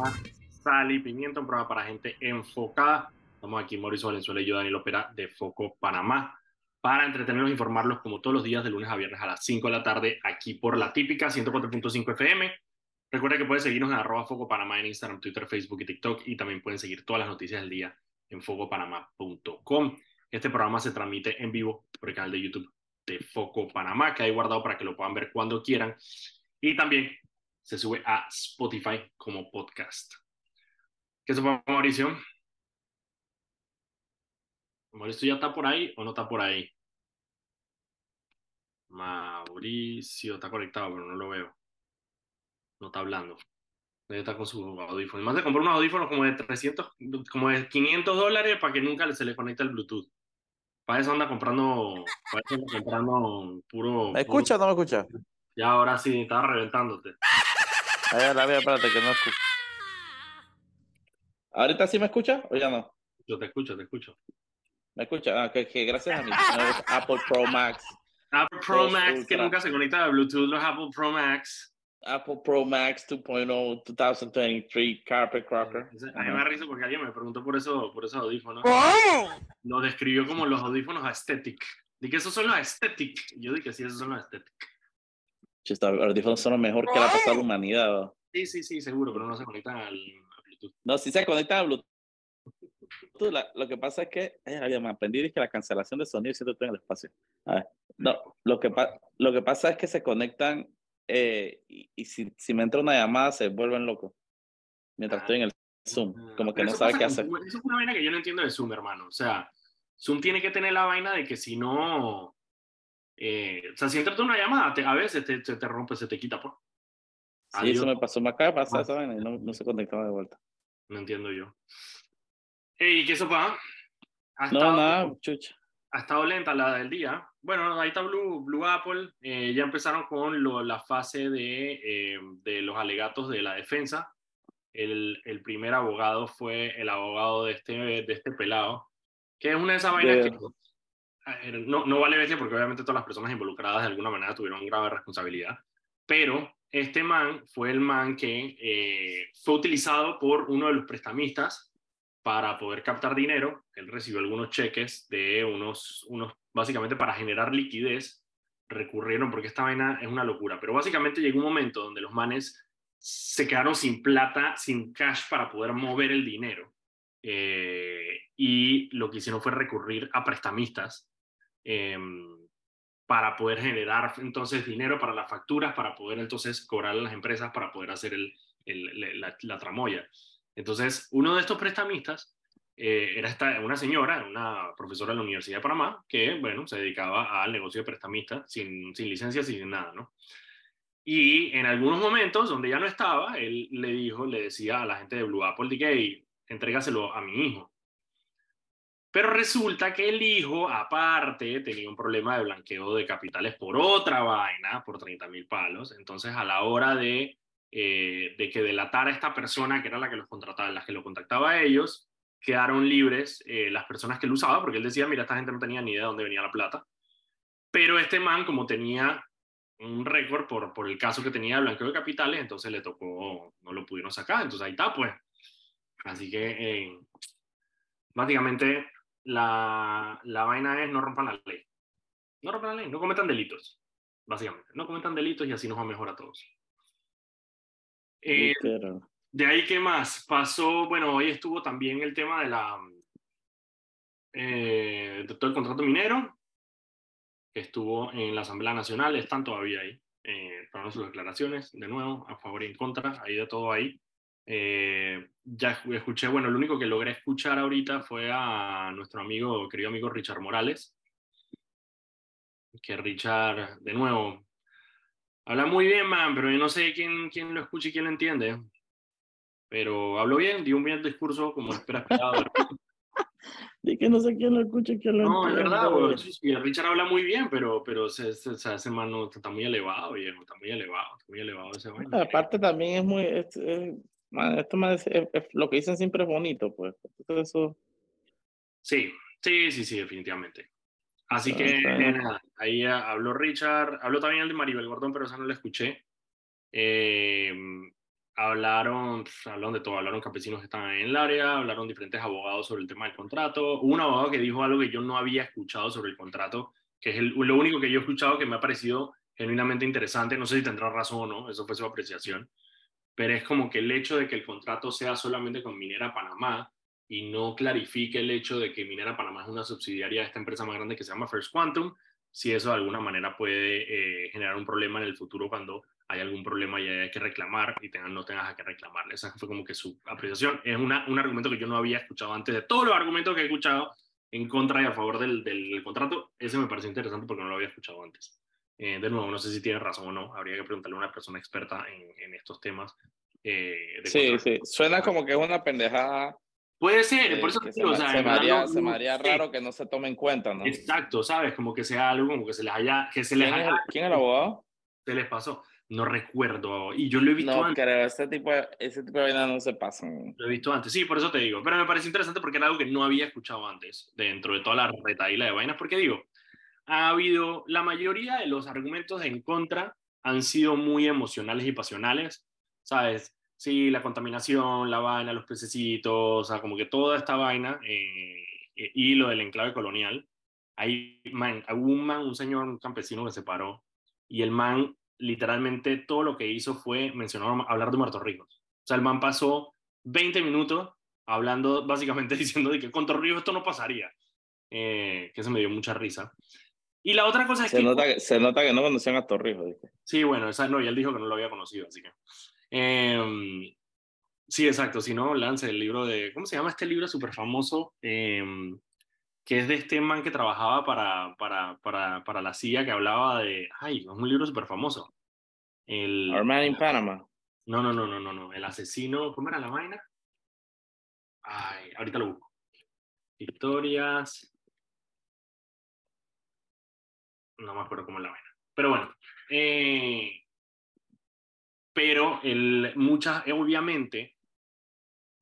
Panamá, Sal y Pimiento, un programa para gente enfocada. Estamos aquí Mauricio Valenzuela y yo, Daniel Opera, de Foco Panamá, para entretenerlos e informarlos como todos los días de lunes a viernes a las 5 de la tarde, aquí por la típica 104.5 FM. Recuerda que pueden seguirnos en arroba Foco Panamá en Instagram, Twitter, Facebook y TikTok, y también pueden seguir todas las noticias del día en focopanamá.com. Este programa se transmite en vivo por el canal de YouTube de Foco Panamá, que hay guardado para que lo puedan ver cuando quieran. Y también se sube a Spotify como podcast. ¿Qué se fue, Mauricio? ¿Mauricio ya está por ahí o no está por ahí? Mauricio está conectado, pero no lo veo. No está hablando. Debe estar con sus audífonos. Más de comprar unos audífonos como de 300, como de 500 dólares para que nunca se le conecte el Bluetooth. Para eso anda comprando, para eso anda comprando puro. ¿Me escucha o no me escucha? Ya ahora sí, estaba reventándote. A ver, a ver, espérate que no escucho. ¿Ahorita sí me escucha o ya no? Yo te escucho, te escucho. ¿Me escucha? Ah, que, que gracias a mi Apple Pro Max. Apple Pro Max, que nunca se conecta a Bluetooth, los Apple Pro Max. Apple Pro Max 2.0 2023 Carpet Cracker. A mí me da risa porque alguien me preguntó por eso, por esos audífonos. Lo describió como los audífonos aesthetic. Dije que esos son los aesthetic. Yo dije que sí, esos son los aesthetic. Chista, Los audífonos son lo mejor que le ha pasado a la humanidad. ¿no? Sí, sí, sí, seguro, pero no se conectan al, a Bluetooth. No, si se conectan a Bluetooth. la- lo que pasa es que ay, me aprendí es que la cancelación de sonido siempre está en el espacio. A ver, no, lo que, pa- lo que pasa es que se conectan eh, y, y si, si me entra una llamada se vuelven locos mientras Ah. estoy en el Zoom, como que no sabe qué hacer. Eso es una vaina que yo no entiendo de Zoom, hermano. O sea, Zoom tiene que tener la vaina de que si no. Eh, o sea, si entra una llamada, te- a veces te, se te rompe, se te quita. Por. Sí, Adiós. eso me pasó, Ah. esa vaina y no, no se conectaba de vuelta. No entiendo yo. ¿Y qué? Ha No, estado- nada, chucha. ha estado lenta la del día. Bueno, ahí está Blue, Blue Apple. eh, ya empezaron con lo- la fase de, eh, de los alegatos de la defensa. El, el primer abogado fue el abogado de este, de este pelado, que es una de esas vainas De- que no, no vale bestia porque obviamente todas las personas involucradas de alguna manera tuvieron grave responsabilidad. Pero este man fue el man que eh, fue utilizado por uno de los prestamistas para poder captar dinero. Él recibió algunos cheques de unos, unos, básicamente para generar liquidez, recurrieron, porque esta vaina es una locura, pero básicamente llegó un momento donde los manes se quedaron sin plata, sin cash para poder mover el dinero. Eh, y lo que hicieron fue recurrir a prestamistas em, para poder generar entonces dinero para las facturas, para poder entonces cobrar a las empresas, para poder hacer la, tramoya. Entonces, uno de estos prestamistas eh, era esta, una señora, una profesora de la Universidad de Panamá, que, bueno, se dedicaba al negocio de prestamista sin, sin licencia, sin nada, ¿no? Y en algunos momentos donde ya no estaba, él le dijo, le decía a la gente de Blue Apple, que "Hey, a mi hijo. Pero resulta que el hijo, aparte, tenía un problema de blanqueo de capitales por otra vaina, por 30 mil palos. Entonces, a la hora de, eh, de que delatara a esta persona, que era la que los contrataba, las que lo contactaba a ellos, quedaron libres eh, las personas que lo usaban, porque él decía, mira, esta gente no tenía ni idea de dónde venía la plata. Pero este man, como tenía un récord por, por el caso que tenía de blanqueo de capitales, entonces le tocó, no lo pudieron sacar, entonces ahí está, pues. Así que, eh, básicamente, la, la vaina es no rompan la ley. No rompan la ley, no cometan delitos, básicamente. No cometan delitos y así nos va mejor a todos. Eh, de ahí, ¿qué más? Pasó, bueno, hoy estuvo también el tema de la, eh, de todo el contrato minero, que estuvo en la Asamblea Nacional, están todavía ahí, eh, para sus declaraciones, de nuevo, a favor y en contra, hay de todo ahí. Eh, ya escu- escuché, bueno, lo único que logré escuchar ahorita fue a nuestro amigo, querido amigo Richard Morales, que Richard, de nuevo, habla muy bien, man, pero yo no sé quién, quién lo escucha y quién lo entiende. Pero habló bien, dio un bien discurso como espera esperado. Di que no sé quién lo escucha y quién lo No, es entiende. verdad, güey. Sí, sí, Richard habla muy bien, pero, pero se, se, se- ese man no- está muy elevado, viejo, está muy elevado, está muy elevado ese vaina. Aparte también es muy, es- es- esto más es- es- lo que dicen siempre es bonito, pues. Entonces eso, Sí, sí, sí, sí, definitivamente. Así que eh, ahí ah, habló Richard, habló también el de Maribel Gordón, pero esa no la escuché. Eh, hablaron, hablaron de todo, hablaron campesinos que estaban en el área, hablaron diferentes abogados sobre el tema del contrato. Hubo un abogado que dijo algo que yo no había escuchado sobre el contrato, que es lo único que yo he escuchado que me ha parecido genuinamente interesante. No sé si tendrá razón o no, eso fue su apreciación. Pero es como que el hecho de que el contrato sea solamente con Minera Panamá y no clarifique el hecho de que Minera Panamá es una subsidiaria de esta empresa más grande que se llama First Quantum, si eso de alguna manera puede eh, generar un problema en el futuro cuando hay algún problema y hay que reclamar y tengan, no tengas a que reclamar. Esa fue como que su apreciación. Es una, un argumento que yo no había escuchado antes de todos los argumentos que he escuchado en contra y a favor del, del contrato. Ese me pareció interesante porque no lo había escuchado antes. Eh, de nuevo, no sé si tiene razón o no. Habría que preguntarle a una persona experta en, en estos temas. Eh, sí, sí. Suena como que es una pendejada Puede ser, por eso se, o sea, se, me haría, se me haría raro que no se tome en cuenta, ¿no? Exacto, ¿sabes? Como que sea algo como que se les haya... Que se les ¿Quién, haya, es, ¿Quién el abogado? Se les pasó. No recuerdo. Y yo lo he visto no, antes. creo, ese tipo, de, ese tipo de vainas no se pasan. Lo he visto antes, sí, por eso te digo. Pero me parece interesante porque era algo que no había escuchado antes, dentro de toda la retaíla de vainas, porque digo, ha habido, la mayoría de los argumentos en contra han sido muy emocionales y pasionales, ¿sabes? sí, la contaminación, la vaina, los pececitos, o sea, como que toda esta vaina, eh, eh, y lo del enclave colonial, hay man, un man, un señor, un campesino que se paró, y el man, literalmente, todo lo que hizo fue mencionar, hablar de muertos ricos. O sea, el man pasó 20 minutos hablando, básicamente diciendo de que con Torrijos esto no pasaría, eh, que se me dio mucha risa. Y la otra cosa es se que... Nota, se nota que no conocían a Torrijos. Sí, bueno, esa, no, y él dijo que no lo había conocido, así que... Eh, sí, exacto. Si no, lance el libro de. ¿Cómo se llama este libro súper famoso? Eh, que es de este man que trabajaba para, para, para, para, la CIA, que hablaba de. Ay, es un libro súper famoso. El. Our Man in Panama. No, no, no, no, no, no. El asesino. ¿Cómo era la vaina? Ay, ahorita lo busco. Historias. No me acuerdo cómo es la vaina. Pero bueno. Eh, pero el, muchas, obviamente,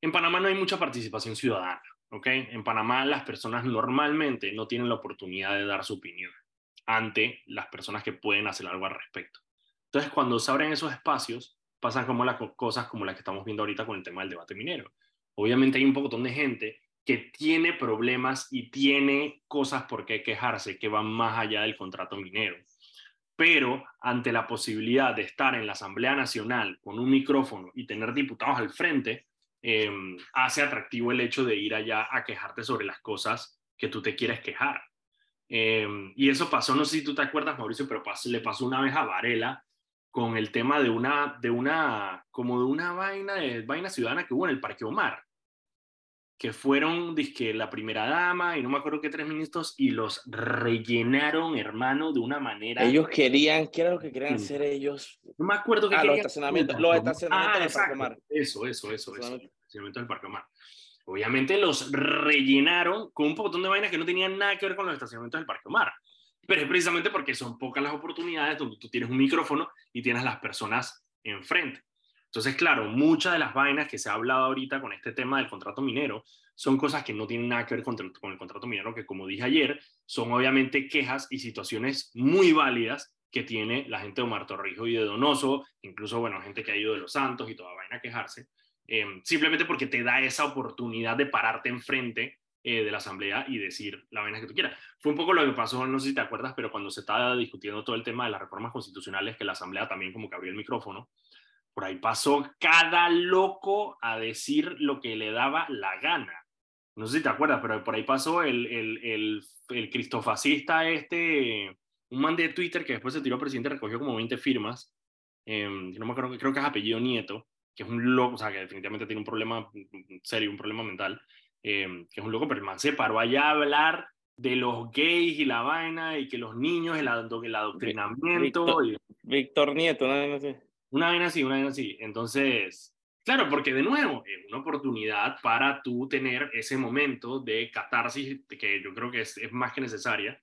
en Panamá no hay mucha participación ciudadana, ¿ok? En Panamá las personas normalmente no tienen la oportunidad de dar su opinión ante las personas que pueden hacer algo al respecto. Entonces, cuando se abren esos espacios, pasan como las cosas como las que estamos viendo ahorita con el tema del debate minero. Obviamente hay un montón de gente que tiene problemas y tiene cosas por qué quejarse que van más allá del contrato minero pero ante la posibilidad de estar en la Asamblea Nacional con un micrófono y tener diputados al frente, em, hace atractivo el hecho de ir allá a quejarte sobre las cosas que tú te quieres quejar. Em, y eso pasó, no sé si tú te acuerdas, Mauricio, pero le pasó una vez a Varela con el tema de una, de una, como de una vaina, de vaina ciudadana que hubo en el Parque Omar que fueron dizque, la primera dama y no me acuerdo qué tres ministros y los rellenaron, hermano, de una manera. Ellos querían, ¿qué era lo que querían hacer ellos? No me acuerdo qué ah, querían. los estacionamientos, los estacionamientos ah, del Parque Omar. Eso, eso, eso, eso. Estacionamientos del Parque Omar. Obviamente los rellenaron con un montón de vainas que no tenían nada que ver con los estacionamientos del Parque Omar. Pero es precisamente porque son pocas las oportunidades donde tú tienes un micrófono y tienes las personas enfrente. Entonces, claro, muchas de las vainas que se ha hablado ahorita con este tema del contrato minero son cosas que no tienen nada que ver con, con el contrato minero, que como dije ayer, son obviamente quejas y situaciones muy válidas que tiene la gente de Omar Torrijos y de Donoso, incluso, bueno, gente que ha ido de Los Santos y toda vaina a quejarse, eh, simplemente porque te da esa oportunidad de pararte enfrente eh, de la asamblea y decir la vaina que tú quieras. Fue un poco lo que pasó, no sé si te acuerdas, pero cuando se estaba discutiendo todo el tema de las reformas constitucionales, que la asamblea también como que abrió el micrófono, por ahí pasó cada loco a decir lo que le daba la gana. No sé si te acuerdas, pero por ahí pasó el, el, el, el cristofascista este, un man de Twitter que después se tiró presidente, recogió como 20 firmas, eh, no me acuerdo, creo que es apellido Nieto, que es un loco, o sea, que definitivamente tiene un problema serio, un problema mental, eh, que es un loco, pero el man se paró allá a hablar de los gays y la vaina y que los niños, el, el adoctrinamiento. Víctor, y... Víctor Nieto, no sé. Una vaina así, una vaina así. Entonces, claro, porque de nuevo, es una oportunidad para tú tener ese momento de catarsis que yo creo que es, es más que necesaria.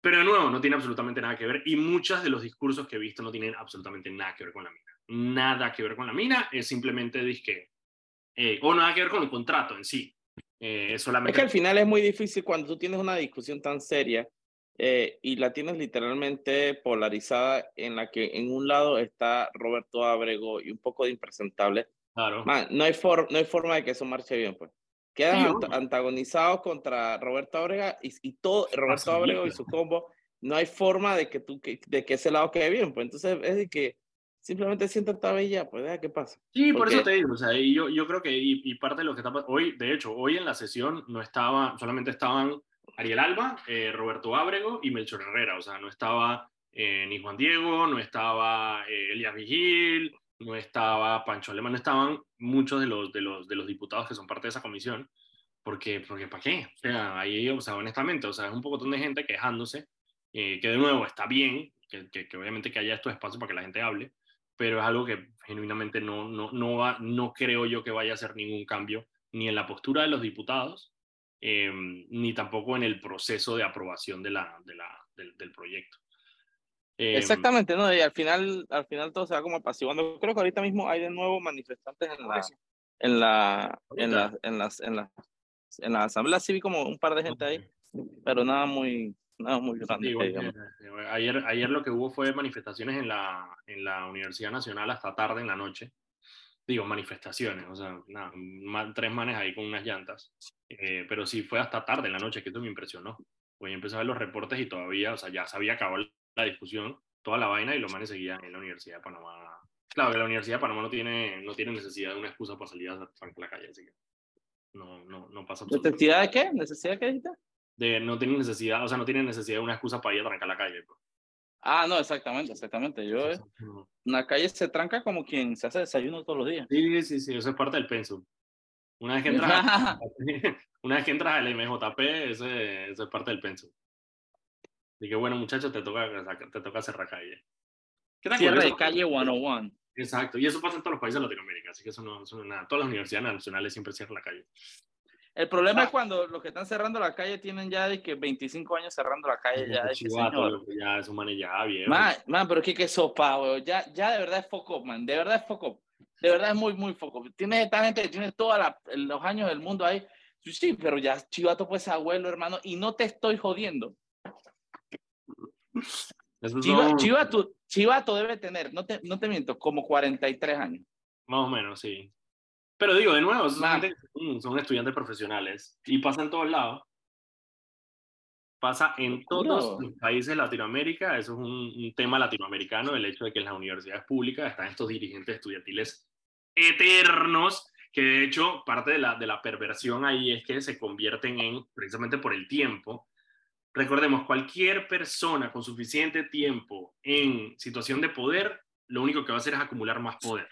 Pero de nuevo, no tiene absolutamente nada que ver y muchos de los discursos que he visto no tienen absolutamente nada que ver con la mina. Nada que ver con la mina, es simplemente disque, eh, o nada que ver con el contrato en sí. Eh, solamente... Es que al final es muy difícil cuando tú tienes una discusión tan seria eh, y la tienes literalmente polarizada en la que en un lado está Roberto Abrego y un poco de impresentable. Claro. no, hay for, no hay forma de que eso marche bien, pues. Quedan antagonizados contra Roberto Abrego y, y todo, Roberto Abrego y su combo. No hay forma de que, tú, de que ese lado quede bien, pues. Entonces es de que simplemente siéntate a ya, pues deja qué pasa. Sí, por eso te digo, o sea, y yo, yo creo que, y, parte de lo que está hoy, de hecho, hoy en la sesión no estaba, solamente estaban Ariel Alba, eh, Roberto Ábrego y Melchor Herrera, o sea, no estaba eh, ni Juan Diego, no estaba eh, Elías Vigil, no estaba Pancho Alemán, estaban muchos de los, de, los, de los diputados que son parte de esa comisión, porque, porque ¿para qué? O sea, ahí, o sea, honestamente, o sea, es un poco de gente quejándose, que de nuevo está bien, que, que, que obviamente que haya estos espacios para que la gente hable, pero es algo que genuinamente no, no, no, va, no creo yo que vaya a hacer ningún cambio ni en la postura de los diputados, eh, ni tampoco en el proceso de aprobación de la, de la, del, proyecto. Eh, Exactamente, ¿no? Y al final, al final todo se va como apaciguando. Creo que ahorita mismo hay de nuevo manifestantes en la, en la, en la, en las, en la, en la asamblea, sí vi como un par de gente ahí, pero nada muy, no, muy grande. ayer, ayer lo que hubo fue manifestaciones en la, en la Universidad Nacional hasta tarde en la noche. Digo, manifestaciones, o sea, nada, tres manes ahí con unas llantas. Eh, pero sí fue hasta tarde en la noche, que esto me impresionó. Pues empecé a ver los reportes y todavía, o sea, ya se había acabado la discusión, toda la vaina y los manes seguían en la Universidad de Panamá. Claro, que la Universidad de Panamá no tiene, no tiene necesidad de una excusa para salir a la calle, así que no, no, no pasa ¿Necesidad de qué? ¿Necesidad de qué dijiste? de no tienen necesidad, o sea, no tienen necesidad de una excusa para ir a trancar la calle. Pues. Ah, no, exactamente, exactamente. Yo, eh, una calle se tranca como quien se hace desayuno todos los días. Sí, sí, sí, eso es parte del pensum. Una vez que entras, una vez que entras al MJP, ese, eso es parte del pensum. Así que bueno, muchachos, te toca, te toca cerrar calle. ¿Qué Cierre de calle 101. Exacto, y eso pasa en todos los países de Latinoamérica, así que eso no, eso no es nada. Todas las universidades nacionales siempre cierran la calle. El problema es cuando los que están cerrando la calle tienen ya de que 25 años cerrando la calle. Ya, de señor. ya es un man ya viejo. Man, man, pero qué que sopa, weón. Ya, ya de verdad es foco, man. De verdad es foco. De verdad es muy, muy foco. Tienes esta gente que tiene todos los años del mundo ahí. Sí, pero ya Chivato pues abuelo, hermano, y no te estoy jodiendo. Chivato, Chivato debe tener, no te, no te miento, como 43 años. Más o menos, sí. Pero digo, de nuevo, son, estudiantes profesionales y pasa en todos lados. Pasa en todos los países de Latinoamérica, eso es un, tema latinoamericano, el hecho de que en las universidades públicas están estos dirigentes estudiantiles eternos, que de hecho parte de la, de la perversión ahí es que se convierten en, precisamente por el tiempo, recordemos, cualquier persona con suficiente tiempo en situación de poder, lo único que va a hacer es acumular más poder.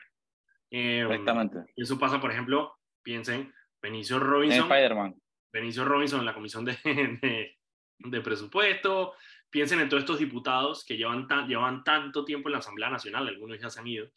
Eh, Exactamente. Eso pasa, por ejemplo, piensen, Benicio Robinson. Spider-Man. Benicio Robinson en la comisión de, de, presupuesto. Piensen en todos estos diputados que llevan, llevan tanto tiempo en la Asamblea Nacional, algunos ya se han ido,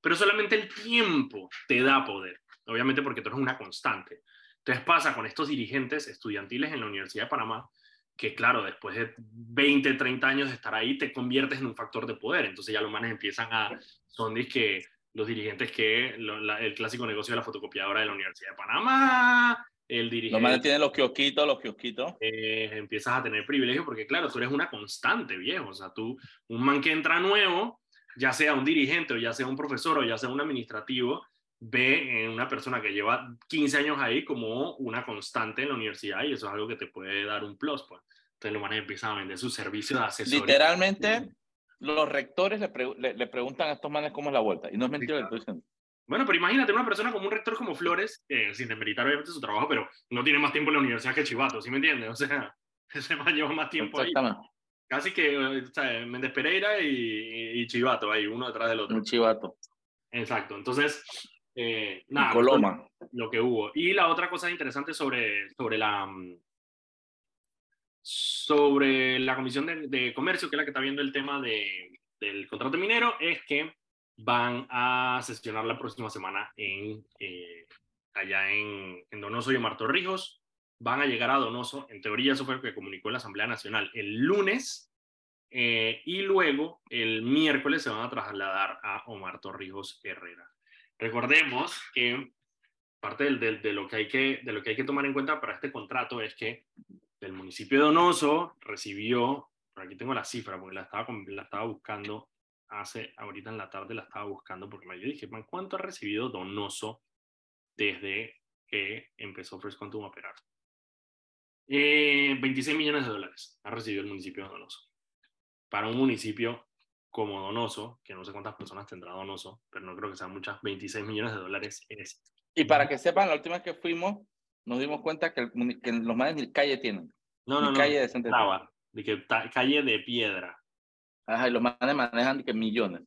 pero solamente el tiempo te da poder, obviamente porque tú eres una constante. Entonces pasa con estos dirigentes estudiantiles en la Universidad de Panamá, que claro, después de 20, 30 años de estar ahí, te conviertes en un factor de poder. Entonces ya los manes empiezan a, son que los dirigentes que el clásico negocio de la fotocopiadora de la Universidad de Panamá, el dirigente... Los tienen los kiosquitos, los kiosquitos. Eh, empiezas a tener privilegio porque, claro, tú eres una constante, viejo. O sea, tú, un man que entra nuevo, ya sea un dirigente o ya sea un profesor o ya sea un administrativo, ve en una persona que lleva 15 años ahí como una constante en la universidad y eso es algo que te puede dar un plus, pues. Entonces los manes empiezan a vender sus servicios de asesoría. Literalmente los rectores le, le, preguntan a estos manes cómo es la vuelta. Y no es mentira lo que estoy diciendo. Bueno, pero imagínate una persona como un rector como Flores, sin demeritar obviamente su trabajo, pero no tiene más tiempo en la universidad que Chivato, ¿sí me entiendes? O sea, ese man lleva más tiempo ahí. Casi que o sea, Méndez Pereira y, y, Chivato ahí, uno detrás del otro. Un Chivato. Exacto. Entonces, eh, nada. Coloma. Lo que hubo. Y la otra cosa interesante sobre, sobre la, mm, sobre la Comisión de, Comercio, que es la que está viendo el tema de, del contrato minero, es que van a sesionar la próxima semana en, eh, allá en, en, Donoso y en Martorrijos. Van a llegar a Donoso, en teoría eso fue lo que comunicó la Asamblea Nacional el lunes, eh, y luego el miércoles se van a trasladar a Omar Torrijos Herrera. Recordemos que parte de, lo que hay que, de lo que hay que tomar en cuenta para este contrato es que el municipio de Donoso recibió por aquí tengo la cifra, porque la estaba, la estaba buscando hace, ahorita en la tarde la estaba buscando, porque me dije, ¿cuánto ha recibido Donoso desde que empezó First Quantum a operar? 26 eh, millones de dólares ha recibido el municipio de Donoso. Para un municipio como Donoso, que no sé cuántas personas tendrá Donoso, pero no creo que sean muchas, 26 millones de dólares es... Y para que sepan, la última vez que fuimos, nos dimos cuenta que, los manes ni calle tienen. No, no, no. Calle de, de que calle de piedra. Ajá, y los manes manejan que millones.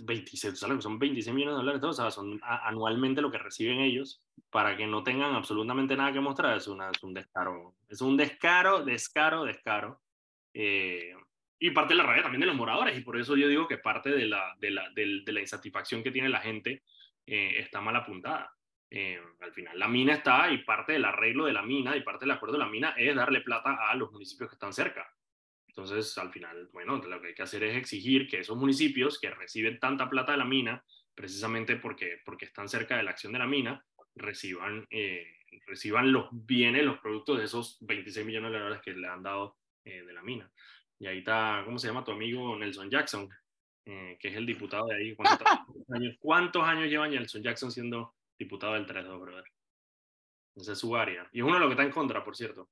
26, son 26 millones de dólares, o sea, son anualmente lo que reciben ellos para que no tengan absolutamente nada que mostrar. Es, una, es un descaro, es un descaro, descaro, descaro. Eh, y parte de la rabia también de los moradores, y por eso yo digo que parte de la, de la, de, la insatisfacción que tiene la gente eh, está mal apuntada. Eh, al final, la mina está y parte del arreglo de la mina y parte del acuerdo de la mina es darle plata a los municipios que están cerca. Entonces, al final, bueno, lo que hay que hacer es exigir que esos municipios que reciben tanta plata de la mina, precisamente porque, porque están cerca de la acción de la mina, reciban, eh, reciban los bienes, los productos de esos 26 millones de dólares que le han dado de la mina. Y ahí está, ¿cómo se llama tu amigo Nelson Jackson? Eh, que es el diputado de ahí. ¿Cuántos, años, ¿Cuántos años lleva Nelson Jackson siendo diputado del 3-2, brother? Esa es su área. Y es uno de los que está en contra, por cierto.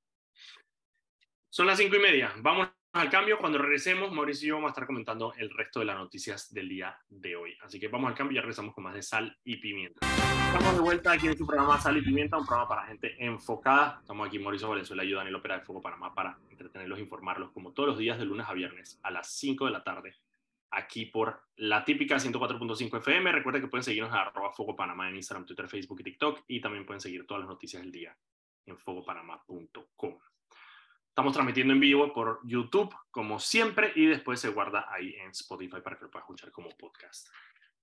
Son las cinco y media. Vamos al cambio. Cuando regresemos, Mauricio y yo vamos a estar comentando el resto de las noticias del día de hoy. Así que vamos al cambio y ya regresamos con más de sal y pimienta. Estamos de vuelta aquí en su programa Sal y Pimienta, un programa para gente enfocada. Estamos aquí, Mauricio Valenzuela y Daniel Opera de Fuego Panamá para entretenerlos informarlos como todos los días de lunes a viernes a las 5 de la tarde aquí por la típica 104.5 FM. Recuerden que pueden seguirnos a arroba Panamá en Instagram, Twitter, Facebook y TikTok y también pueden seguir todas las noticias del día en fogopanamá.com. Estamos transmitiendo en vivo por YouTube, como siempre, y después se guarda ahí en Spotify para que lo puedas escuchar como podcast.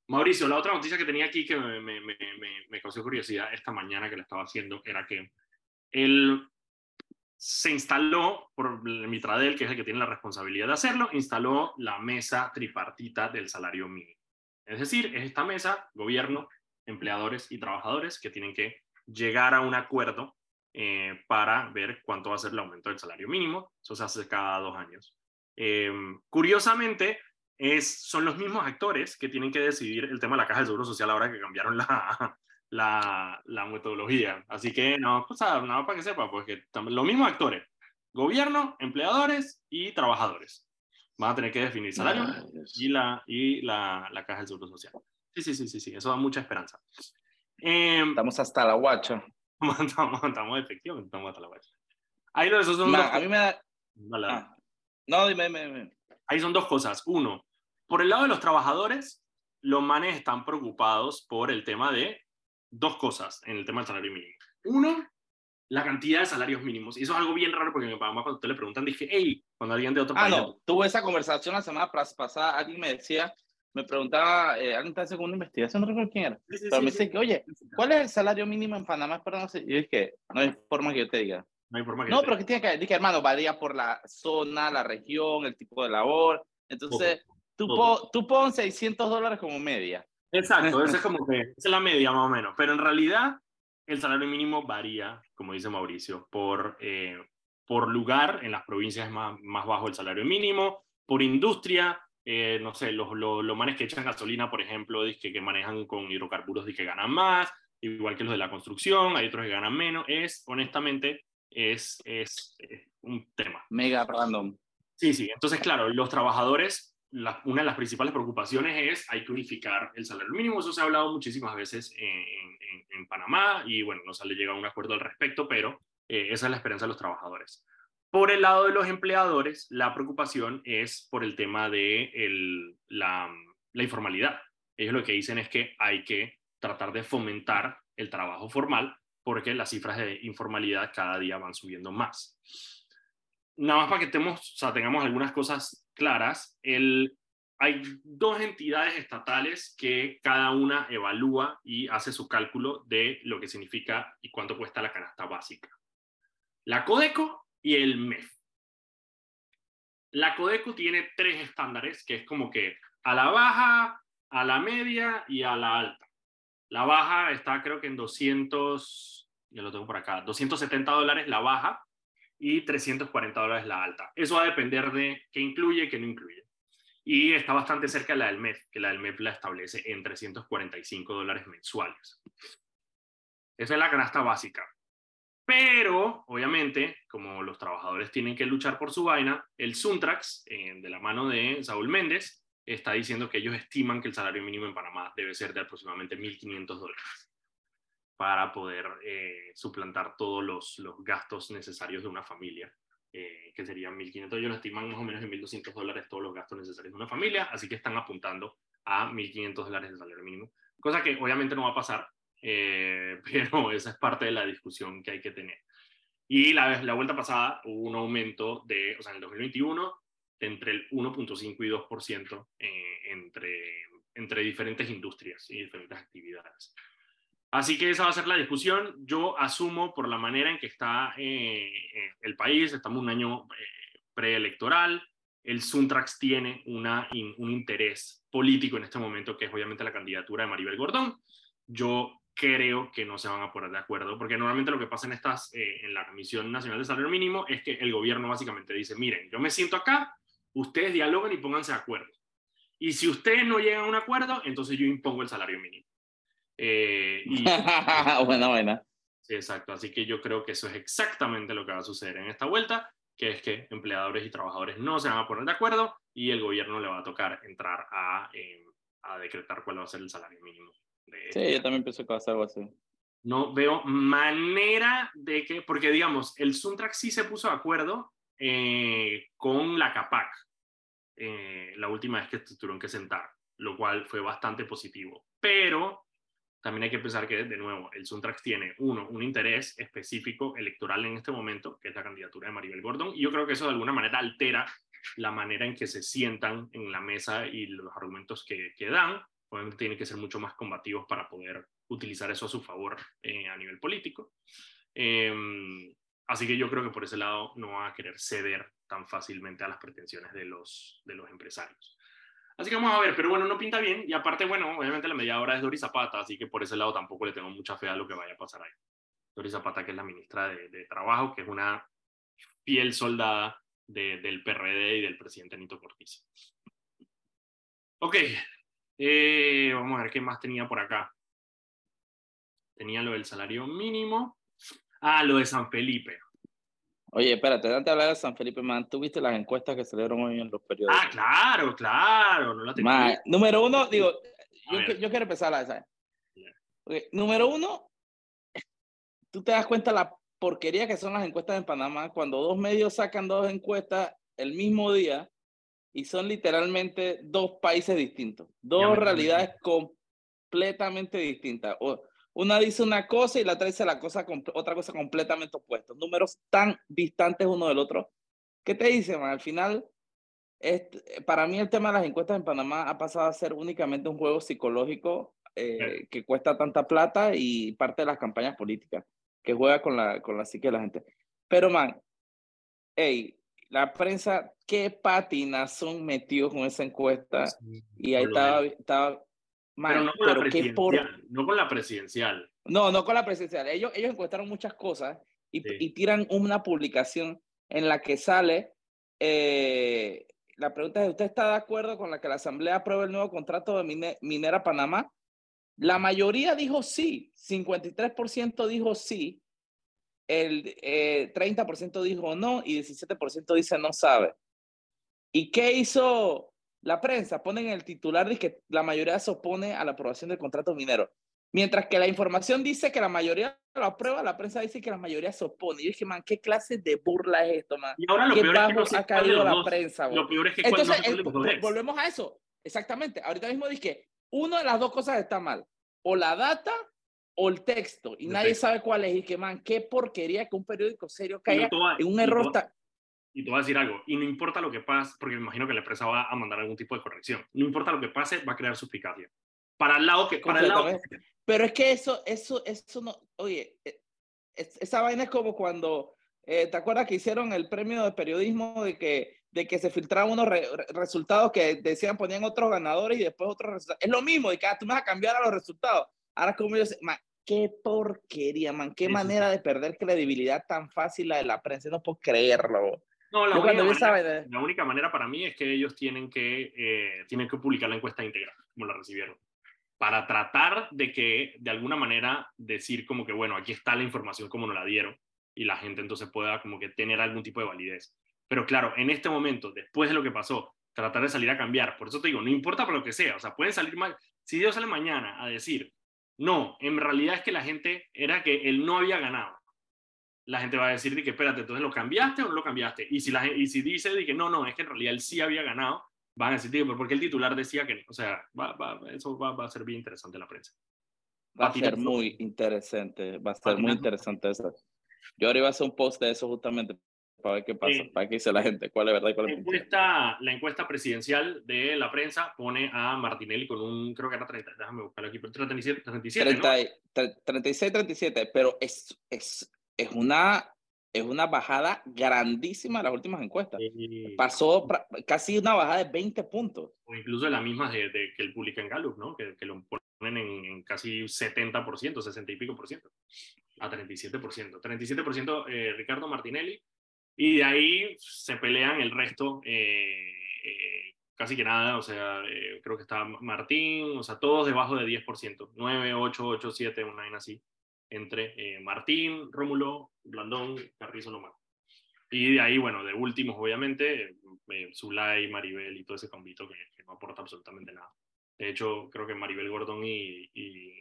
Mauricio, la otra noticia que tenía aquí que me, me, causó curiosidad esta mañana que la estaba haciendo era que él se instaló por Mitradel, que es el que tiene la responsabilidad de hacerlo, instaló la mesa tripartita del salario mínimo. Es decir, es esta mesa, gobierno, empleadores y trabajadores que tienen que llegar a un acuerdo eh, para ver cuánto va a ser el aumento del salario mínimo. Eso se hace cada dos años. Eh, curiosamente, es, son los mismos actores que tienen que decidir el tema de la caja del seguro social ahora que cambiaron la, la, la metodología. Así que, no, pues, nada para que sepa, porque los mismos actores, gobierno, empleadores y trabajadores. Van a tener que definir salario y, la, y la, la caja del seguro social. Sí, sí, sí, sí, sí, eso da mucha esperanza. Em, estamos hasta la guacha. estamos, estamos efectivos, estamos hasta la guacha. Ahí lo, esos son A mí me da... Ah. No, dime, dime, dime. Ahí son dos cosas. Uno, por el lado de los trabajadores, los manes están preocupados por el tema de dos cosas en el tema del salario mínimo. Uno, la cantidad de salarios mínimos. Y eso es algo bien raro porque mi mamá cuando te le preguntan dije, hey, cuando alguien de otro ah, país... Ah, no, tuve esa conversación la semana pasada, alguien me decía, me preguntaba, eh, alguien está haciendo una investigación, no recuerdo quién era, pero me dice que, oye, ¿cuál es el salario mínimo en Panamá? Pero no sé, y es que no hay forma que yo te diga. No hay forma que No, pero que tiene que, dije, hermano, varía por la zona, la región, el tipo de labor. Entonces, tú, tú pon 600 dólares como media. Exacto, esa es como que esa es la media más o menos, pero en realidad el salario mínimo varía, como dice Mauricio, por, eh, por lugar, en las provincias es más, más bajo el salario mínimo, por industria, eh, no sé, los, los, los, manes que echan gasolina, por ejemplo, que, que manejan con hidrocarburos, que ganan más, igual que los de la construcción, hay otros que ganan menos, es, honestamente, es, es, es un tema. Mega random. Sí, sí, entonces, claro, los trabajadores una de las principales preocupaciones es hay que unificar el salario mínimo. Eso se ha hablado muchísimas veces en, Panamá y bueno, no se le llega a un acuerdo al respecto, pero eh, esa es la esperanza de los trabajadores. Por el lado de los empleadores, la preocupación es por el tema de la, informalidad. Ellos lo que dicen es que hay que tratar de fomentar el trabajo formal porque las cifras de informalidad cada día van subiendo más nada más para que tengamos, o sea, tengamos algunas cosas claras, hay dos entidades estatales que cada una evalúa y hace su cálculo de lo que significa y cuánto cuesta la canasta básica. La Codeco y el MEF. La Codeco tiene tres estándares, que es como que a la baja, a la media y a la alta. La baja está creo que en 200, ya lo tengo por acá, 270 dólares la baja y 340 dólares la alta. Eso va a depender de qué incluye qué no incluye. Y está bastante cerca de la del MEP, que la del MEP la establece en 345 dólares mensuales. Esa es la canasta básica. Pero, obviamente, como los trabajadores tienen que luchar por su vaina, el Suntrax, eh, de la mano de Saúl Méndez, está diciendo que ellos estiman que el salario mínimo en Panamá debe ser de aproximadamente 1.500 dólares para poder eh, suplantar todos los, los, gastos necesarios de una familia, eh, que serían 1.500. Ellos lo estiman más o menos en 1.200 dólares todos los gastos necesarios de una familia, así que están apuntando a 1.500 dólares de salario mínimo, cosa que obviamente no va a pasar, eh, pero esa es parte de la discusión que hay que tener. Y la, la vuelta pasada hubo un aumento de, o sea, en el 2021, entre el 1.5 y 2% eh, entre, entre diferentes industrias y diferentes actividades. Así que esa va a ser la discusión. Yo asumo por la manera en que está eh, el país, estamos un año preelectoral, el Suntrax tiene un interés político en este momento, que es obviamente la candidatura de Maribel Gordón. Yo creo que no se van a poner de acuerdo, porque normalmente lo que pasa en, estas, eh, en la Comisión Nacional de Salario Mínimo es que el gobierno básicamente dice, miren, yo me siento acá, ustedes dialogan y pónganse de acuerdo. Y si ustedes no llegan a un acuerdo, entonces yo impongo el salario mínimo. Eh, buena, buena. Sí, exacto. Así que yo creo que eso es exactamente lo que va a suceder en esta vuelta, que es que empleadores y trabajadores no se van a poner de acuerdo y el gobierno le va a tocar entrar a, eh, a decretar cuál va a ser el salario mínimo sí, yo también pienso que va a ser algo así. No veo manera de que, porque digamos, el Suntrack sí se puso de acuerdo eh, con la CAPAC eh, la última vez que tuvieron que sentar, lo cual fue bastante positivo. Pero también hay que pensar que, de nuevo, el Suntrax tiene, uno, un interés específico electoral en este momento, que es la candidatura de Maribel Gordon, y yo creo que eso de alguna manera altera la manera en que se sientan en la mesa y los argumentos que, que dan, obviamente tienen que ser mucho más combativos para poder utilizar eso a su favor eh, a nivel político. Em, así que yo creo que por ese lado no va a querer ceder tan fácilmente a las pretensiones de los, de los empresarios. Así que vamos a ver, pero bueno, no pinta bien. Y aparte, bueno, obviamente la media hora es Doris Zapata, así que por ese lado tampoco le tengo mucha fe a lo que vaya a pasar ahí. Doris Zapata, que es la ministra de, Trabajo, que es una fiel soldada del PRD y del presidente Nito Cortiz. Ok, eh, vamos a ver qué más tenía por acá. Tenía lo del salario mínimo. Ah, lo de San Felipe. Oye, espérate, antes de hablar de San Felipe, man, ¿tú viste las encuestas que salieron hoy en los periódicos? Ah, claro, claro. No la número uno, digo, yo, yo, quiero empezar a esa. número uno, tú te das cuenta la porquería que son las encuestas en Panamá cuando dos medios sacan dos encuestas el mismo día y son literalmente dos países distintos, dos realidades completamente distintas. Una dice una cosa y la otra dice la cosa, otra cosa completamente opuesta. Números tan distantes uno del otro. ¿Qué te dicen? Al final, para mí el tema de las encuestas en Panamá ha pasado a ser únicamente un juego psicológico eh, que cuesta tanta plata y parte de las campañas políticas, que juega con la, con la psique de la gente. Pero, man, hey, la prensa, qué patinazón metió con esa encuesta. y ahí estaba, estaba pero, no, con la por... no con la presidencial. No, no con la presidencial. Ellos, ellos encuestaron muchas cosas y, y tiran una publicación en la que sale. Eh, la pregunta es: ¿Usted está de acuerdo con la que la Asamblea apruebe el nuevo contrato de Minera Panamá? La mayoría dijo sí, 53% dijo sí, el eh, 30% dijo no y 17% dice no sabe. ¿Y qué hizo la prensa? Ponen el titular de que la mayoría se opone a la aprobación del contrato minero. Mientras que la información dice que la mayoría lo aprueba, la prensa dice que la mayoría se opone. Y yo dije, man, ¿qué clase de burla es esto, man? Y ahora lo ¿Qué peor es que ha caído la prensa, Lo peor es que Entonces, volvemos a eso. Exactamente. Ahorita mismo dije que una de las dos cosas está mal. O la data o el texto y nadie sabe cuál es y que man, qué porquería que un periódico serio caiga en un error y te voy a decir algo, y no importa lo que pase, porque me imagino que la empresa va a mandar algún tipo de corrección, no importa lo que pase, va a crear suspicacia. Para el lado que... Para el lado... Pero es que eso, eso, eso no, oye, e, esa vaina es como cuando, eh, ¿te acuerdas que hicieron el premio de periodismo de que, de que se filtraban unos resultados que decían, ponían otros ganadores y después otros resultados? Es lo mismo, de que ah, tú me vas a cambiar a los resultados. Ahora como yo, qué porquería, man. Qué manera de perder credibilidad tan fácil la de la prensa. No puedo creerlo. No, la, única manera, la única manera, para mí es que ellos tienen que, eh, tienen que publicar la encuesta íntegra, como la recibieron, para tratar de que, de alguna manera, decir como que, bueno, aquí está la información como nos la dieron, y la gente entonces pueda como que tener algún tipo de validez. Pero claro, en este momento, después de lo que pasó, tratar de salir a cambiar, por eso te digo, no importa por lo que sea, o sea, pueden salir mal, si Dios sale mañana a decir, no, en realidad es que la gente era que él no había ganado. La gente va a decir que, espérate, entonces lo cambiaste o no lo cambiaste. Y si, la, y si dice que no, no, es que en realidad él sí había ganado, van a decir, pero porque el titular decía que no. O sea, va, va, eso va, va, a ser bien interesante la prensa. Va a ser muy interesante, va a ser muy interesante eso. Yo ahora iba a hacer un post de eso justamente para ver qué pasa, para qué dice la gente, cuál es verdad y cuál es la encuesta, la encuesta presidencial de la prensa pone a Martinelli con un, creo que era 30, déjame buscarlo aquí, 37, 37 30, 36, 37, pero es, es, es, una, es una bajada grandísima de las últimas encuestas. Pasó casi una bajada de 20 puntos. O incluso de la misma de, que el publica en Gallup, ¿no? Que, que lo ponen en, en, casi 70%, 60 y pico por ciento, a 37%. 37% eh, Ricardo Martinelli, y de ahí se pelean el resto, eh, eh, casi que nada, o sea, eh, creo que está Martín, o sea, todos debajo de 10%, 9, 8, 8, 7, una vaina así, entre Martín, Rómulo, Blandón, Carrizo, Lomar. Y de ahí, bueno, de últimos, obviamente, Zulay, Maribel y todo ese combito que, no aporta absolutamente nada. De hecho, creo que Maribel Gordón y, y,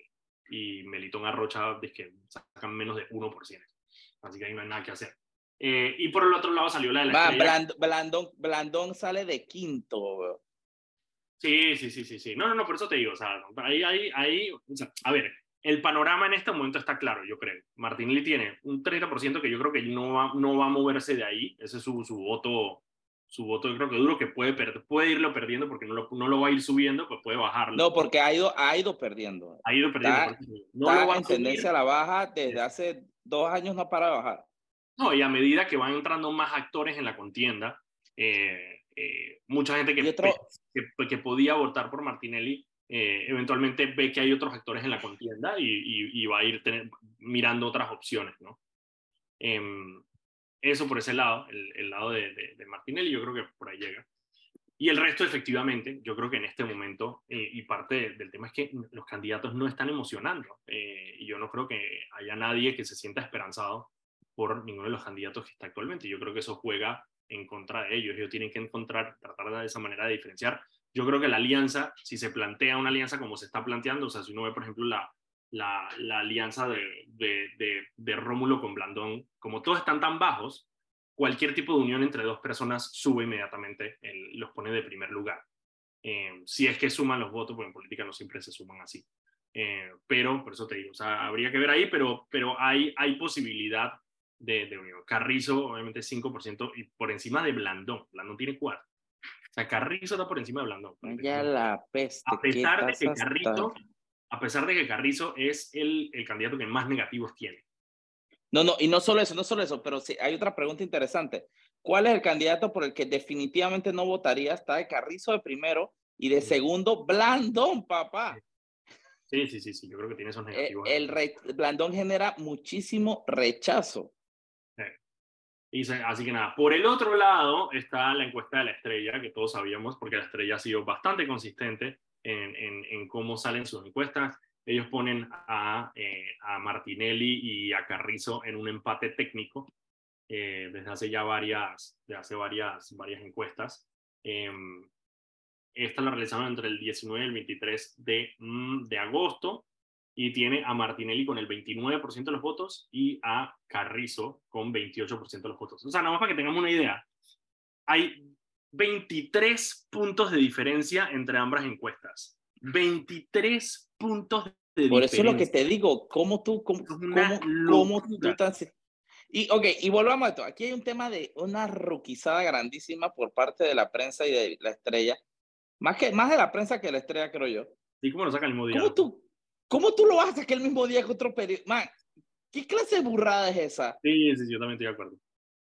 y Melitón Arrocha es que sacan menos de 1%. Así que ahí no hay nada que hacer. Eh, y por el otro lado salió la de la Blandón, Blandón, sale de quinto. Sí, sí, sí, sí, sí. No, no, no, por eso te digo, o sea, ahí, ahí, ahí, o sea, a ver, el panorama en este momento está claro, yo creo. Martinelli tiene un 30% que yo creo que no va, no va a moverse de ahí. Ese es su, su voto, su voto, yo creo que duro, que puede, puede irlo perdiendo porque no lo, no lo va a ir subiendo, pues puede bajarlo. No, porque ha ido, ha ido perdiendo. Ha ido perdiendo. Está, no lo va a en tendencia a la baja desde hace dos años, no para de bajar. No, y a medida que van entrando más actores en la contienda, eh, eh, mucha gente que, que, que, podía votar por Martinelli eh, eventualmente ve que hay otros actores en la contienda y, y, va a ir tener, mirando otras opciones, ¿no? Em, eso por ese lado, el, el lado de, de, de, Martinelli, yo creo que por ahí llega. Y el resto, efectivamente, yo creo que en este momento, y parte del tema es que los candidatos no están emocionando. y yo no creo que haya nadie que se sienta esperanzado por ninguno de los candidatos que está actualmente. Yo creo que eso juega en contra de ellos. Ellos tienen que encontrar, tratar de esa manera de diferenciar. Yo creo que la alianza, si se plantea una alianza como se está planteando, o sea, si uno ve, por ejemplo, la, la, la alianza de, de, de, Rómulo con Blandón, como todos están tan bajos, cualquier tipo de unión entre dos personas sube inmediatamente, los pone de primer lugar. Eh, si es que suman los votos, porque en política no siempre se suman así. Eh, pero, por eso te digo, o sea, habría que ver ahí, pero, pero hay, hay posibilidad de, de Unión. Carrizo, obviamente, 5% y por encima de Blandón. Blandón tiene 4. O sea, Carrizo está por encima de Blandón. Ya la peste. A pesar de que Carrizo, a pesar de que Carrizo es el, el candidato que más negativos tiene. No, no, y no solo eso, no solo eso, pero sí, hay otra pregunta interesante. ¿Cuál es el candidato por el que definitivamente no votaría? Está de Carrizo de primero y de segundo, Blandón, papá. Sí, sí, sí, sí, yo creo que tiene esos eh, negativos. El, el Blandón genera muchísimo rechazo. Y así que nada, por el otro lado está la encuesta de la estrella, que todos sabíamos, porque la estrella ha sido bastante consistente en, en, en cómo salen sus encuestas. Ellos ponen a, eh, a, Martinelli y a Carrizo en un empate técnico eh, desde hace ya varias, de hace varias, varias encuestas. Eh, esta la realizaron entre el 19 y el 23 de, mm, de agosto y tiene a Martinelli con el 29% de los votos y a Carrizo con 28% de los votos. O sea, nada más para que tengamos una idea, hay 23 puntos de diferencia entre ambas encuestas. 23 puntos de diferencia. Por eso es lo que te digo, ¿cómo tú, cómo, cómo, tú Y, ok, y volvamos a esto. Aquí hay un tema de una ruquizada grandísima por parte de la prensa y de la estrella. Más, que, más de la prensa que de la estrella, creo yo. ¿Y cómo lo sacan el mismo día? ¿Cómo tú, ¿Cómo tú lo vas a sacar el mismo día que otro periódico? Man, ¿qué clase de burrada es esa? Sí, sí, yo también estoy de acuerdo.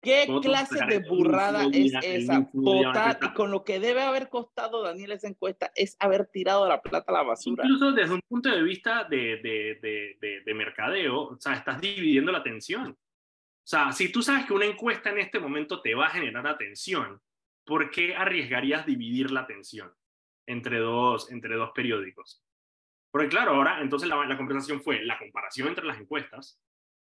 ¿Qué clase de burrada es esa? Total, y con lo que debe haber costado Daniel esa encuesta es haber tirado la plata a la basura. Incluso desde un punto de vista de, de, de, de, mercadeo, o sea, estás dividiendo la atención. O sea, si tú sabes que una encuesta en este momento te va a generar atención, ¿por qué arriesgarías dividir la atención entre dos, entre dos periódicos? Porque claro, ahora entonces la, la fue la comparación entre las encuestas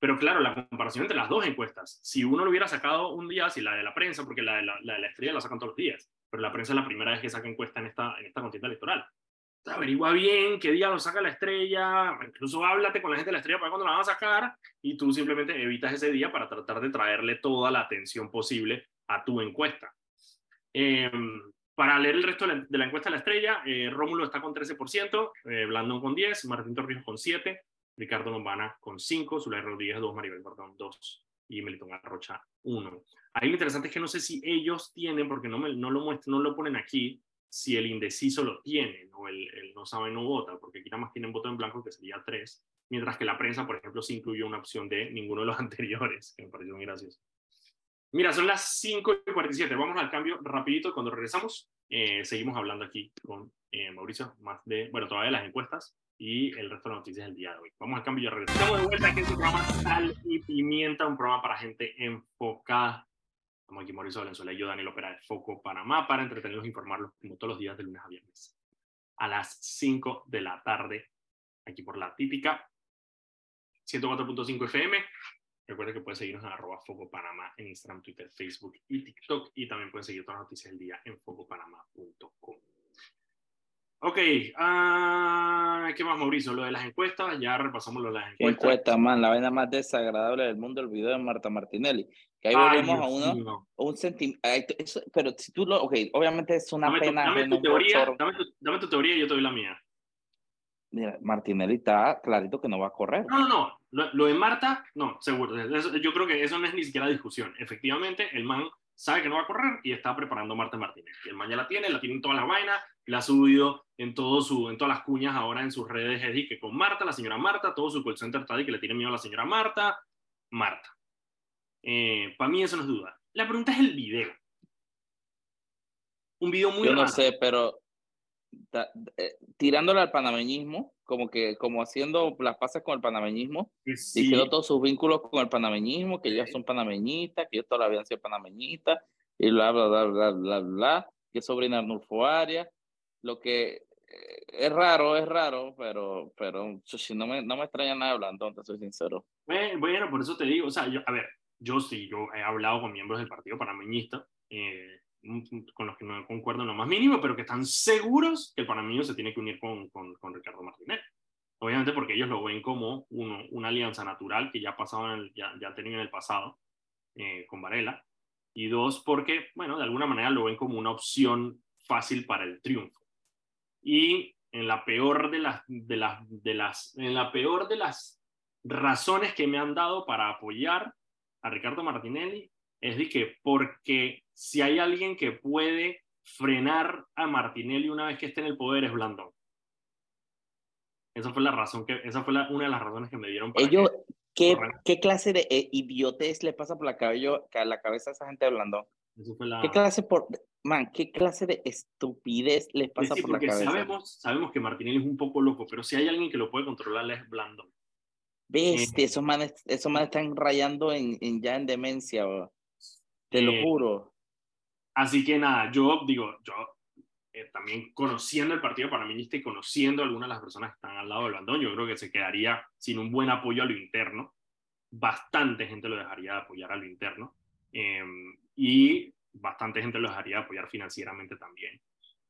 pero claro, la comparación entre las dos encuestas, si uno lo hubiera sacado un día, si la de la prensa, porque la de la, la, estrella la sacan todos los días, pero la prensa es la primera vez que saca encuesta en esta, en esta contienda electoral. averigua bien qué día lo saca la estrella, incluso háblate con la gente de la estrella para cuando la van a sacar y tú simplemente evitas ese día para tratar de traerle toda la atención posible a tu encuesta. Em, para leer el resto de la, encuesta de la estrella, eh, Rómulo está con 13%, eh, Blandón con 10, Martín Torrijos con 7, Ricardo Lombana con 5, Zulay Rodríguez 2, Maribel Bordón 2 y Melitón Arrocha 1. Ahí lo interesante es que no sé si ellos tienen, porque no, me, no, lo, muestran, no lo ponen aquí, si el indeciso lo tiene, o el, el, no sabe no vota, porque aquí nada más tienen voto en blanco, que sería 3, mientras que la prensa, por ejemplo, sí incluyó una opción de ninguno de los anteriores, que me pareció muy gracioso. Mira, son las 5 y 47, vamos al cambio rapidito, cuando regresamos, eh, seguimos hablando aquí con eh, Mauricio, más de, bueno, todavía las encuestas, y el resto de las noticias del día de hoy. Vamos al cambio y ya regresamos. Estamos de vuelta aquí en su programa Sal y Pimienta, un programa para gente enfocada. Estamos aquí Mauricio Valenzuela y yo, Daniel Opera de Foco Panamá, para entretenerlos e informarlos como todos los días de lunes a viernes. A las 5 de la tarde, aquí por la típica 104.5 FM. Recuerden que pueden seguirnos en arroba Foco Panamá en Instagram, Twitter, Facebook y TikTok. Y también pueden seguir todas las noticias del día en focopanamá.com. Ok, uh, ¿qué más, Mauricio? Lo de las encuestas, ya repasamos lo de las encuestas. encuesta, man? La vaina más desagradable del mundo, el video de Marta Martinelli. Que ahí volvemos a uno, un sentimiento. Pero si tú lo. Ok, obviamente es una pena. dame, tu teoría, dame, tu, teoría y yo te doy la mía. Mira, Martinelli está clarito que no va a correr. No, no, no. Lo, lo de Marta, no, seguro. yo creo que eso no es ni siquiera discusión. Efectivamente, el man sabe que no va a correr y está preparando a Marta Martínez. El man ya la tiene, la tiene en todas las vainas, la ha subido en, todo su, en todas las cuñas ahora en sus redes, es que con Marta, la señora Marta, todo su call center está que le tiene miedo a la señora Marta, Marta. Eh, para mí eso no es duda. La pregunta es el video. Un video muy Yo no sé, pero eh, tirándole al panameñismo, como que como haciendo las pasas con el panameñismo, diciendo todos sus vínculos con el panameñismo, que ellos son panameñistas, que ellos todavía han sido panameñistas, y bla, bla, bla, bla, bla, bla, que sobrina Arnulfo Arias, lo que eh, es raro, es raro, pero, pero si no me, no me extraña nada hablando, te soy sincero. Bueno, por eso te digo, o sea, yo, a ver, yo sí, yo he hablado con miembros del partido panameñista, eh, con los que no concuerdo en más mínimo, pero que están seguros que el panameño se tiene que unir con, con, con Ricardo Martínez. Obviamente porque ellos lo ven como uno, una alianza natural que ya, pasaban ya, ya tenían en el pasado eh, con Varela. Y dos, porque, bueno, de alguna manera lo ven como una opción fácil para el triunfo. Y en la peor de las, de las, de las, en la peor de las razones que me han dado para apoyar a Ricardo Martinelli es de que porque si hay alguien que puede frenar a Martinelli una vez que esté en el poder es Blandón. Esa fue la razón que, esa fue una de las razones que me dieron para Ellos, ¿qué, ¿qué, clase de eh, idiotez le pasa por la, cabello, la cabeza a esa gente de Blandón? ¿Qué clase por, man, qué clase de estupidez les pasa por la cabeza? Sabemos, sabemos que Martinelli es un poco loco, pero si hay alguien que lo puede controlar es Blandón. Bestia, eh, esos manes, esos manes están rayando en, en ya en demencia. Te lo eh, juro. Así que nada, yo digo, yo eh, también conociendo el partido panameñista y conociendo algunas de las personas que están al lado del bandón, yo creo que se quedaría sin un buen apoyo a lo interno. Bastante gente lo dejaría de apoyar a lo interno. Em, y bastante gente lo dejaría de apoyar financieramente también.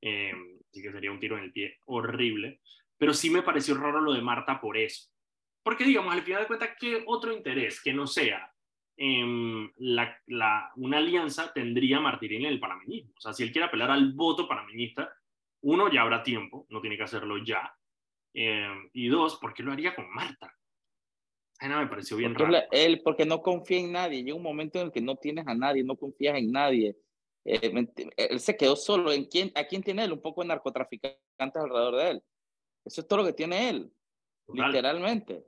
Em, así que sería un tiro en el pie horrible. Pero sí me pareció raro lo de Marta por eso. Porque, digamos, al final de cuentas, ¿qué otro interés que no sea Em, la, la, una alianza tendría Martín en el panameñismo. O sea, si él quiere apelar al voto panameñista, uno, ya habrá tiempo, no tiene que hacerlo ya. Em, y dos, ¿por qué lo haría con Marta? Ay, me pareció bien porque raro. Él, porque no confía en nadie. Llega un momento en el que no tienes a nadie, no confías en nadie. Eh, él se quedó solo. ¿En quién, ¿A quién tiene él? Un poco de narcotraficantes alrededor de él. Eso es todo lo que tiene él, literalmente.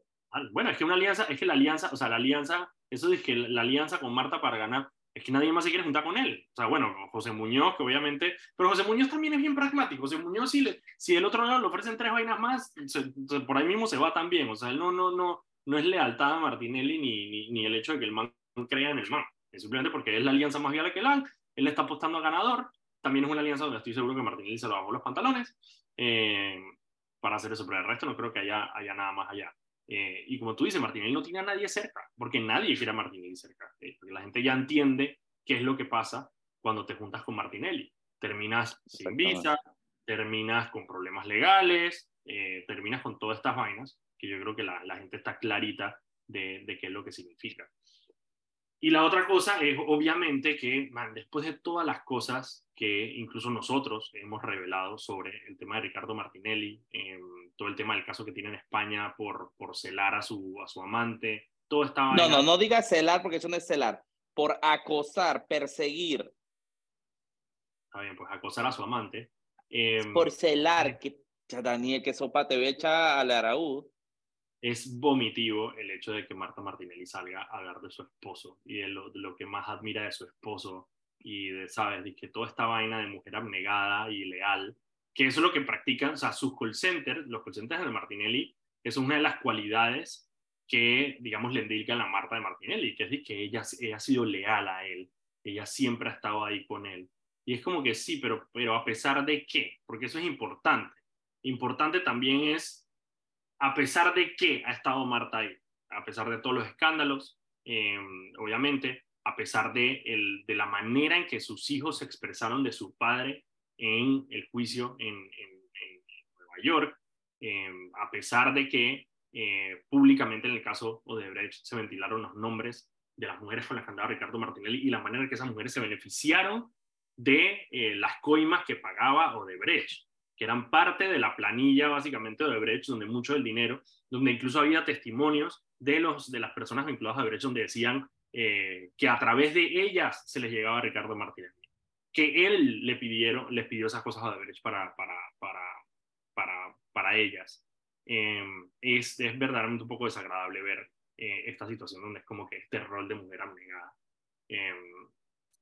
Bueno, es que una alianza, es que la alianza, o sea, la alianza eso es que la alianza con Marta para ganar, es que nadie más se quiere juntar con él. O sea, bueno, José Muñoz, que obviamente, pero José Muñoz también es bien pragmático. José Muñoz, si, le, si el otro lado le ofrecen tres vainas más, por ahí mismo se va también. O sea, él no, no, no, no es lealtad a Martinelli ni, ni, ni el hecho de que el man crea en el man. Es simplemente porque es la alianza más viable que él, él está apostando a ganador. También es una alianza donde estoy seguro que Martinelli se lo bajó los pantalones eh, para hacer eso, pero el resto no creo que haya, haya nada más allá. Eh, y como tú dices, Martinelli no tiene a nadie cerca, porque nadie quiere a Martinelli cerca. Eh, porque la gente ya entiende qué es lo que pasa cuando te juntas con Martinelli. Terminas sin visa, terminas con problemas legales, eh, terminas con todas estas vainas, que yo creo que la, la gente está clarita de, de, qué es lo que significa. Y la otra cosa es, obviamente, que man, después de todas las cosas que incluso nosotros hemos revelado sobre el tema de Ricardo Martinelli, eh, todo el tema del caso que tiene en España por, por celar a su, a su amante, todo estaba... No, no, no diga celar porque eso no es celar, por acosar, perseguir. Está bien, pues acosar a su amante. Eh, por celar, que Daniel, que sopa te echa al Araúd es vomitivo el hecho de que Marta Martinelli salga a hablar de su esposo y de lo, de lo que más admira de su esposo y de, ¿sabes? Que toda esta vaina de mujer abnegada y leal, que eso es lo que practican, o sea, sus call centers, los call centers de Martinelli, es una de las cualidades que, digamos, le indican a Marta de Martinelli, que es que ella, ella ha sido leal a él, ella siempre ha estado ahí con él. Y es como que sí, pero, pero a pesar de qué, porque eso es importante. Importante también es a pesar de que ha estado Marta ahí, a pesar de todos los escándalos, em, obviamente, a pesar de, el, de, la manera en que sus hijos se expresaron de su padre en el juicio en, Nueva York, em, a pesar de que eh, públicamente en el caso Odebrecht se ventilaron los nombres de las mujeres con las que andaba Ricardo Martinelli y la manera en que esas mujeres se beneficiaron de eh, las coimas que pagaba Odebrecht que eran parte de la planilla básicamente de Brecht, donde mucho del dinero, donde incluso había testimonios de, los, de las personas vinculadas a Brecht, donde decían eh, que a través de ellas se les llegaba a Ricardo Martínez, que él le pidieron, les pidió esas cosas a Brecht para, para, para, para, para ellas. Em, es, es, verdaderamente un poco desagradable ver eh, esta situación donde es como que este rol de mujer abnegada. Eh,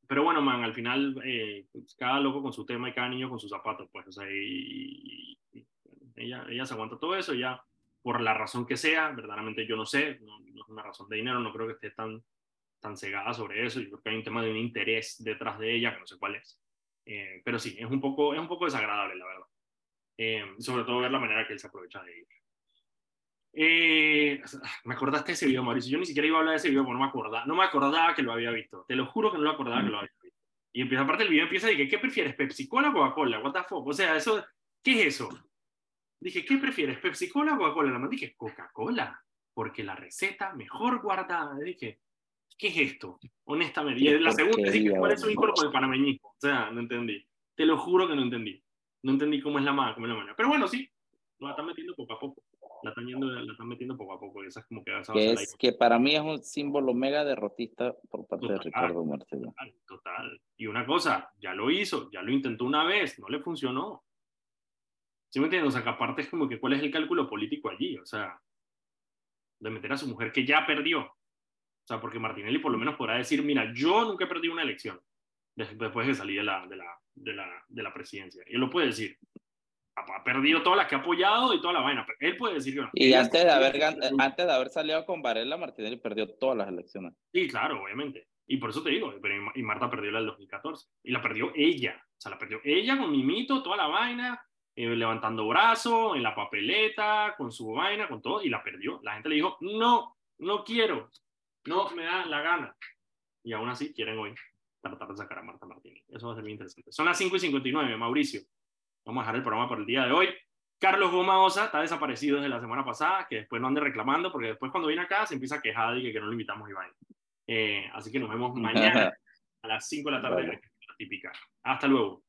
pero bueno, man, al final eh, cada loco con su tema y cada niño con sus zapatos, pues, o sea, y, ella, ella se aguanta todo eso, ya por la razón que sea, verdaderamente yo no sé, no, es una razón de dinero, no creo que esté tan, tan cegada sobre eso, yo creo que hay un tema de un interés detrás de ella, que no sé cuál es. Eh, pero sí, es un, poco, es un poco desagradable, la verdad. Eh, sobre todo ver la manera que él se aprovecha de ella. Eh, me acordaste de ese video, Mauricio. Yo ni siquiera iba a hablar de ese video porque no me acordaba, no me acordaba que lo había visto. Te lo juro que no lo acordaba que lo había visto. Y empieza, aparte el video empieza y dije, ¿qué prefieres, Pepsi Cola o Coca-Cola? What the fuck? O sea, eso, ¿qué es eso? Dije, ¿qué prefieres, Pepsi Cola o Coca-Cola? La dije, Coca-Cola, porque la receta mejor guardada. Dije, ¿qué es esto? Honestamente. Y la segunda, dije, ¿cuál es su vínculo con el panameñismo? O sea, no entendí. Te lo juro que no entendí. No entendí cómo es la mano, cómo es la mano. Pero bueno, sí, lo están metiendo poco a poco la están, yendo, la están metiendo poco a poco. Esa es como que, que, es, que para mí es un símbolo mega derrotista por parte de Ricardo. Total, total. Y una cosa, ya lo hizo, ya lo intentó una vez, no le funcionó. ¿Sí me entiendes? O sea, que aparte es como que cuál es el cálculo político allí, o sea, de meter a su mujer que ya perdió. O sea, porque Martinelli por lo menos podrá decir, mira, yo nunca he perdido una elección después de salir de la, de la, de la, de la presidencia. Él lo puede decir ha perdido todas las que ha apoyado y toda la vaina. Pero él puede decir que no. Y antes de, haber, antes de haber salido con Varela, Martinelli perdió todas las elecciones. Sí, claro, obviamente. Y por eso te digo, y Marta perdió la del 2014. Y la perdió ella. O sea, la perdió ella con Mimito, toda la vaina, eh, levantando brazo, en la papeleta, con su vaina, con todo, y la perdió. La gente le dijo, no, no quiero, no me da la gana. Y aún así quieren hoy tratar de sacar a Marta Martínez. Eso va a ser muy interesante. Son las 5 y 59, Mauricio. Vamos a dejar el programa por el día de hoy. Carlos Goma Osa está desaparecido desde la semana pasada, que después no ande reclamando, porque después cuando viene acá se empieza a quejar y que, que no lo invitamos Iván. Eh, así que nos vemos mañana a las 5 de la tarde, la típica. Hasta luego.